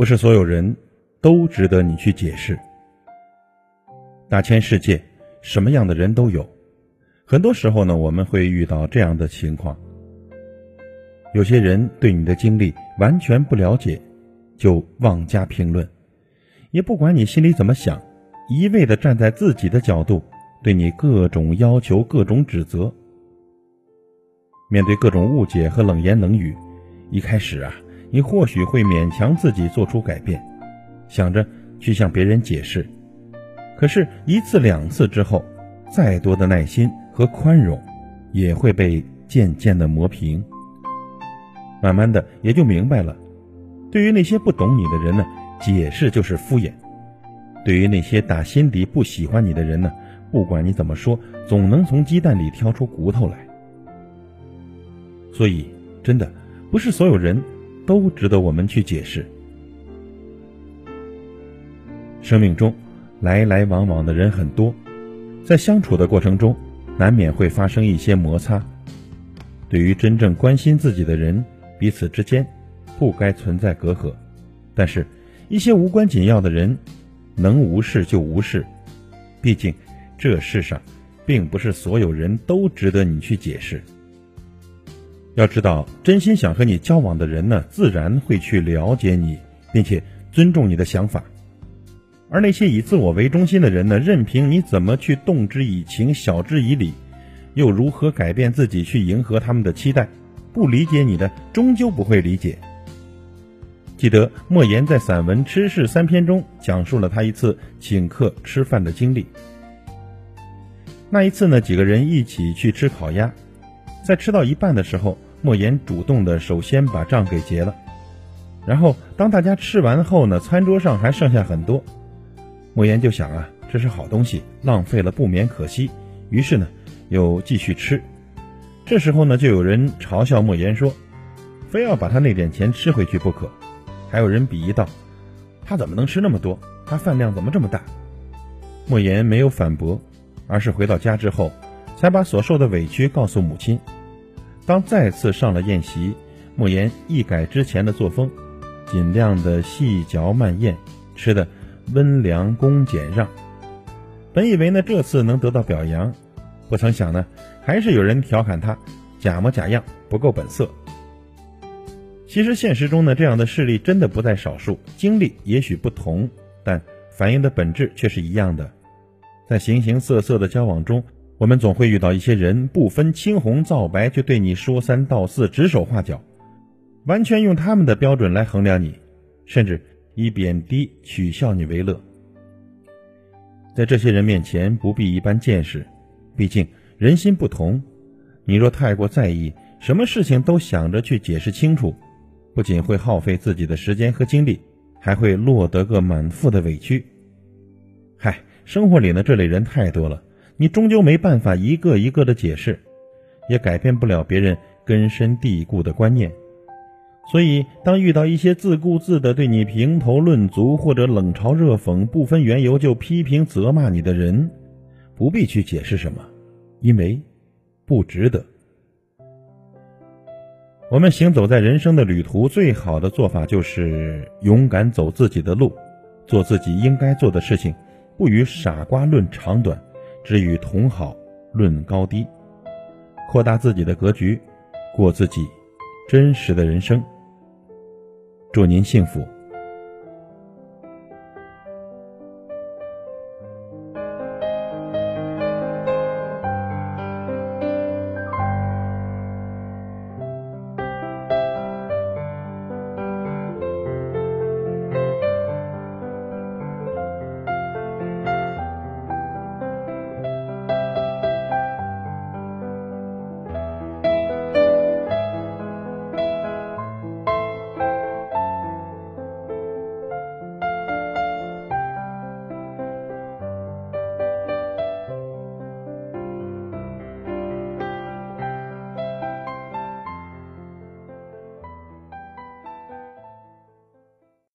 不是所有人都值得你去解释。大千世界，什么样的人都有。很多时候呢，我们会遇到这样的情况：有些人对你的经历完全不了解，就妄加评论，也不管你心里怎么想，一味的站在自己的角度，对你各种要求、各种指责。面对各种误解和冷言冷语，一开始啊，你或许会勉强自己做出改变，想着去向别人解释。可是，一次两次之后，再多的耐心和宽容，也会被渐渐的磨平。慢慢的，也就明白了，对于那些不懂你的人呢，解释就是敷衍；对于那些打心底不喜欢你的人呢，不管你怎么说，总能从鸡蛋里挑出骨头来。所以，真的不是所有人都值得我们去解释。生命中。来来往往的人很多，在相处的过程中，难免会发生一些摩擦。对于真正关心自己的人，彼此之间不该存在隔阂。但是，一些无关紧要的人，能无视就无视。毕竟，这世上并不是所有人都值得你去解释。要知道，真心想和你交往的人呢，自然会去了解你，并且尊重你的想法。而那些以自我为中心的人呢？任凭你怎么去动之以情、晓之以理，又如何改变自己去迎合他们的期待？不理解你的，终究不会理解。记得莫言在散文《吃事三篇》中讲述了他一次请客吃饭的经历。那一次呢，几个人一起去吃烤鸭，在吃到一半的时候，莫言主动的首先把账给结了。然后当大家吃完后呢，餐桌上还剩下很多。莫言就想啊，这是好东西，浪费了不免可惜。于是呢，又继续吃。这时候呢，就有人嘲笑莫言说：“非要把他那点钱吃回去不可。”还有人鄙夷道：“他怎么能吃那么多？他饭量怎么这么大？”莫言没有反驳，而是回到家之后，才把所受的委屈告诉母亲。当再次上了宴席，莫言一改之前的作风，尽量的细嚼慢咽，吃的。温良恭俭让，本以为呢这次能得到表扬，不曾想呢，还是有人调侃他假模假样，不够本色。其实现实中呢，这样的事例真的不在少数，经历也许不同，但反映的本质却是一样的。在形形色色的交往中，我们总会遇到一些人，不分青红皂白就对你说三道四、指手画脚，完全用他们的标准来衡量你，甚至。以贬低、取笑你为乐，在这些人面前不必一般见识，毕竟人心不同。你若太过在意，什么事情都想着去解释清楚，不仅会耗费自己的时间和精力，还会落得个满腹的委屈。嗨，生活里呢这类人太多了，你终究没办法一个一个的解释，也改变不了别人根深蒂固的观念。所以，当遇到一些自顾自的对你评头论足，或者冷嘲热讽、不分缘由就批评责骂你的人，不必去解释什么，因为不值得。我们行走在人生的旅途，最好的做法就是勇敢走自己的路，做自己应该做的事情，不与傻瓜论长短，只与同好论高低，扩大自己的格局，过自己真实的人生。祝您幸福。